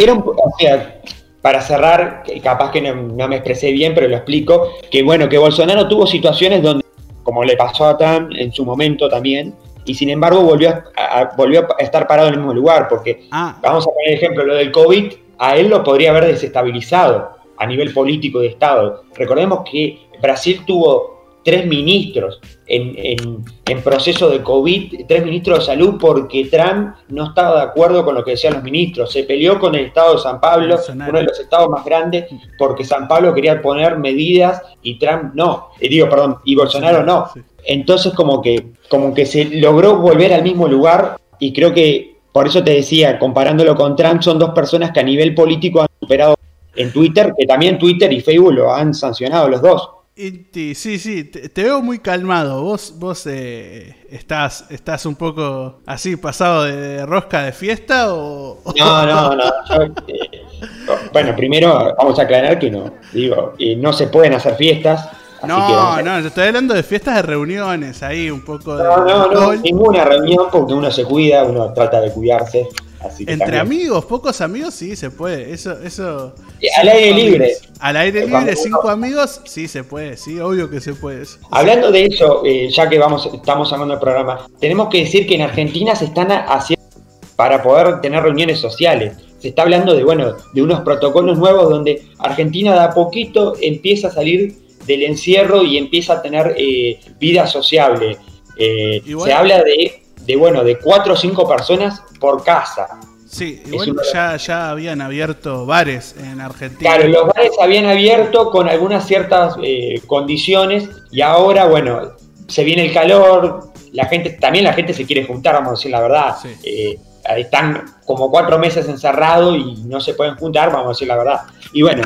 era un, o sea, para cerrar, capaz que no, me expresé bien, pero lo explico, que bueno, que Bolsonaro tuvo situaciones donde, como le pasó a Trump en su momento también, y sin embargo volvió a, volvió a estar parado en el mismo lugar, porque ah. vamos a poner ejemplo, lo del COVID, a él lo podría haber desestabilizado a nivel político de Estado. Recordemos que Brasil tuvo tres ministros en, proceso de COVID, tres ministros de salud, porque Trump no estaba de acuerdo con lo que decían los ministros. Se peleó con el estado de San Pablo, uno de los estados más grandes, porque San Pablo quería poner medidas y Trump no. Eh, digo, perdón, y Bolsonaro no. Entonces como que, como que se logró volver al mismo lugar y creo que, por eso te decía, comparándolo con Trump, son dos personas que a nivel político han superado en Twitter, que también Twitter y Facebook lo han sancionado los dos. Sí, sí, te, veo muy calmado. Vos, vos eh, estás, estás un poco así, pasado de, rosca de fiesta o. No, no, no. Eh, bueno, primero vamos a aclarar que no. Digo, no se pueden hacer fiestas. No, no, yo estoy hablando de fiestas de reuniones, ahí un poco de. No, no, no, ninguna reunión porque uno se cuida, uno trata de cuidarse. Entre amigos, pocos amigos, sí se puede. Eso, eso. al aire libre. Al aire libre, cinco amigos, sí se puede, sí, obvio que se puede. Hablando de eso, eh, ya que vamos, estamos hablando del programa, tenemos que decir que en Argentina se están haciendo para poder tener reuniones sociales. Se está hablando de, bueno, de unos protocolos nuevos donde Argentina de a poquito empieza a salir del encierro y empieza a tener eh, vida sociable. Eh, se habla de de bueno, de cuatro o cinco personas por casa. Sí, igual ya, ya habían abierto bares en Argentina. Claro, los bares habían abierto con algunas ciertas eh, condiciones y ahora, bueno, se viene el calor, la gente, también la gente se quiere juntar, vamos a decir la verdad. Eh, están como cuatro meses encerrados y no se pueden juntar, vamos a decir la verdad. Y bueno,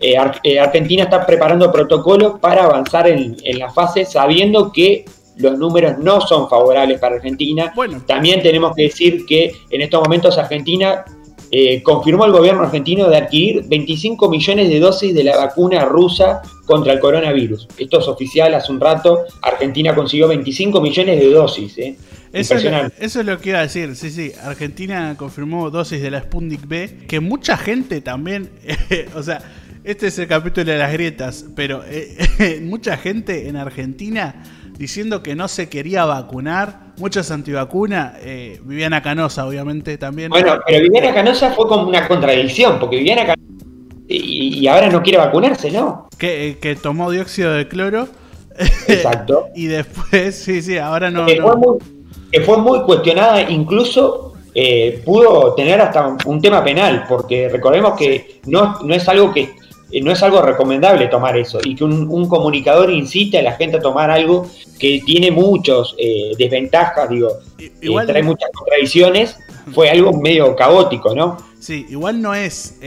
eh, Argentina está preparando protocolos para avanzar en, en la fase sabiendo que los números no son favorables para Argentina. Bueno. También tenemos que decir que en estos momentos Argentina eh, confirmó el gobierno argentino de adquirir 25 millones de dosis de la vacuna rusa contra el coronavirus. Esto es oficial, hace un rato Argentina consiguió 25 millones de dosis. ¿eh? Eso es, eso es, lo que iba a decir, sí, sí. Argentina confirmó dosis de la Sputnik B, que mucha gente también, o sea, este es el capítulo de las grietas, pero eh, mucha gente en Argentina diciendo que no se quería vacunar, muchos antivacunas, eh, Viviana Canosa obviamente también. Bueno, pero Viviana Canosa fue como una contradicción, porque Viviana Canosa y, ahora no quiere vacunarse, ¿no? Que, eh, que tomó dióxido de cloro. Exacto. y después, sí, sí, ahora no. Que, Fue, muy, que fue muy cuestionada, incluso eh, pudo tener hasta un tema penal, porque recordemos que no, no es algo que no es algo recomendable tomar eso y que un, comunicador incite a la gente a tomar algo que tiene muchos eh, desventajas, digo, igual, trae muchas contradicciones, fue algo medio caótico, ¿no? Sí, igual no es,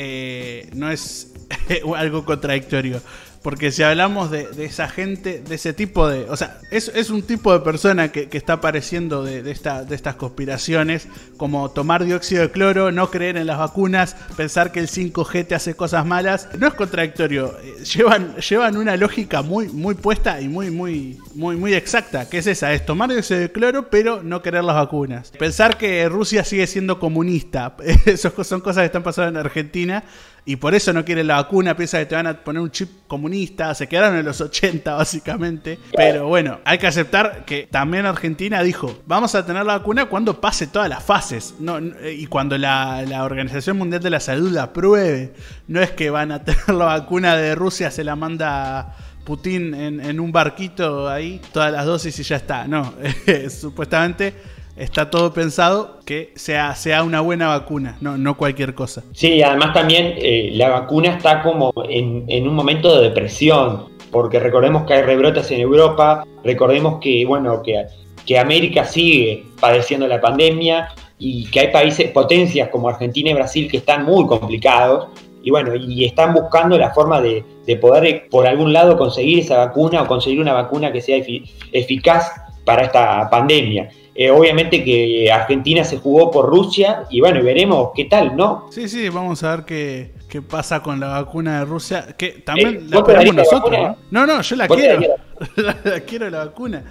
no es algo contradictorio. Porque si hablamos de, esa gente, de ese tipo de. O sea, es, un tipo de persona que, está apareciendo de, esta, estas conspiraciones, como tomar dióxido de cloro, no creer en las vacunas, pensar que el 5G te hace cosas malas. No es contradictorio. Eh, llevan, una lógica muy, puesta y muy, muy, muy, muy exacta, que es esa: es tomar dióxido de cloro, pero no querer las vacunas. Pensar que Rusia sigue siendo comunista. Esas son cosas que están pasando en Argentina y por eso no quieren la vacuna, piensa que te van a poner un chip comunista, se quedaron en los 80 básicamente. Pero bueno, hay que aceptar que también Argentina dijo, vamos a tener la vacuna cuando pase todas las fases no, y cuando la, Organización Mundial de la Salud la apruebe. No es que van a tener la vacuna de Rusia, se la manda... Putin en, en un barquito ahí, todas las dosis y ya está. No, supuestamente está todo pensado que sea, sea una buena vacuna, no, no cualquier cosa. Sí, además también eh, la vacuna está como en, un momento de depresión, porque recordemos que hay rebrotes en Europa, recordemos que, bueno, que, que América sigue padeciendo la pandemia y que hay países, potencias como Argentina y Brasil que están muy complicados y bueno, y están buscando la forma de, poder por algún lado conseguir esa vacuna o conseguir una vacuna que sea eficaz para esta pandemia. Eh, obviamente que Argentina se jugó por Rusia y bueno, veremos qué tal, ¿no? Sí, sí, vamos a ver qué, qué pasa con la vacuna de Rusia, que también eh, la tenemos nosotros, ¿no? ¿no? No, yo la quiero, la, quiero la vacuna.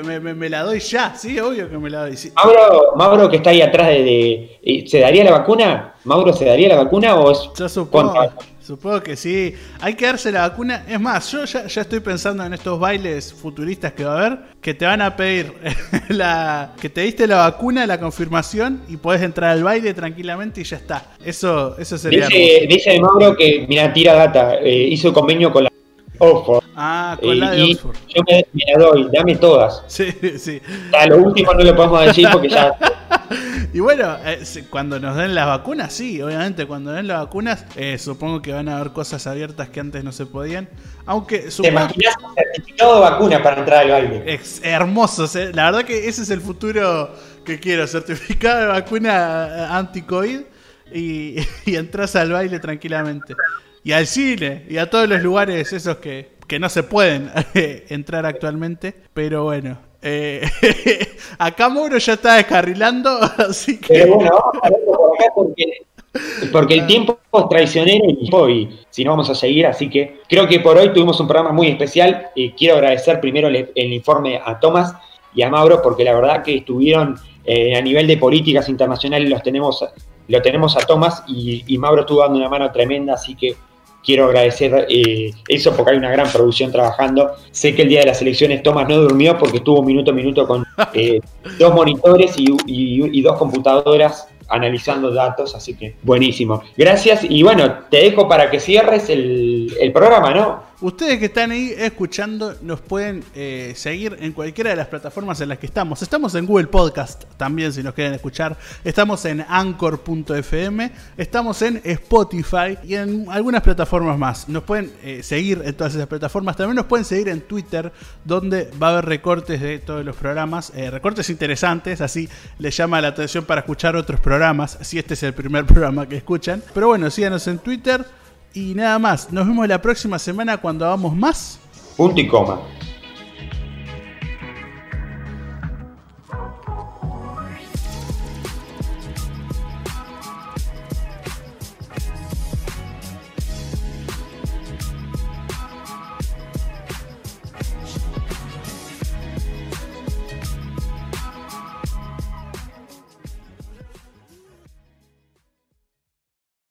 Me, la doy ya, sí, obvio que me la doy. Mauro, Mauro, que está ahí atrás de, eh, ¿Se daría la vacuna? ¿Mauro se daría la vacuna o es Yo supongo, supongo que sí. Hay que darse la vacuna. Es más, yo ya, estoy pensando en estos bailes futuristas que va a haber, que te van a pedir la que te diste la vacuna, la confirmación, y podés entrar al baile tranquilamente y ya está. Eso, eso sería. Dice, dice Mauro que, mira, tira data, eh, hizo convenio con la Oxford. Ah, con la de Oxford. Yo me, la doy, dame todas. Sí, sí. A lo último no lo podemos decir porque ya. y bueno, eh, cuando nos den las vacunas, sí, obviamente, cuando den las vacunas, eh, supongo que van a haber cosas abiertas que antes no se podían. Aunque. ¿Te imaginas un certificado de vacuna para entrar al baile? Es hermoso, la verdad que ese es el futuro que quiero: certificado de vacuna eh, anti-COVID y, y entras al baile tranquilamente y al cine y a todos los lugares esos que, no se pueden entrar actualmente. Pero bueno, eh, acá Mauro ya está descarrilando, así que... Pero bueno, vamos a verlo por acá porque, porque el tiempo es traicionero y si no vamos a seguir, así que creo que por hoy tuvimos un programa muy especial y quiero agradecer primero el, informe a Tomás y a Mauro porque la verdad que estuvieron eh, a nivel de políticas internacionales los tenemos lo tenemos a Tomás y, y Mauro estuvo dando una mano tremenda, así que quiero agradecer eh, eso porque hay una gran producción trabajando. Sé que el día de las elecciones Tomás no durmió porque estuvo minuto a minuto con eh, dos monitores y, dos computadoras analizando datos, así que buenísimo. Gracias y bueno, te dejo para que cierres el, el programa, ¿no? Ustedes que están ahí escuchando nos pueden eh, seguir en cualquiera de las plataformas en las que estamos. Estamos en Google Podcast también si nos quieren escuchar. Estamos en anchor.fm, estamos en Spotify y en algunas plataformas más. Nos pueden eh, seguir en todas esas plataformas. También nos pueden seguir en Twitter donde va a haber recortes de todos los programas. Eh, recortes interesantes, así les llama la atención para escuchar otros programas, si este es el primer programa que escuchan. Pero bueno, síganos en Twitter. Y nada más, nos vemos la próxima semana cuando hagamos más. Punto y coma.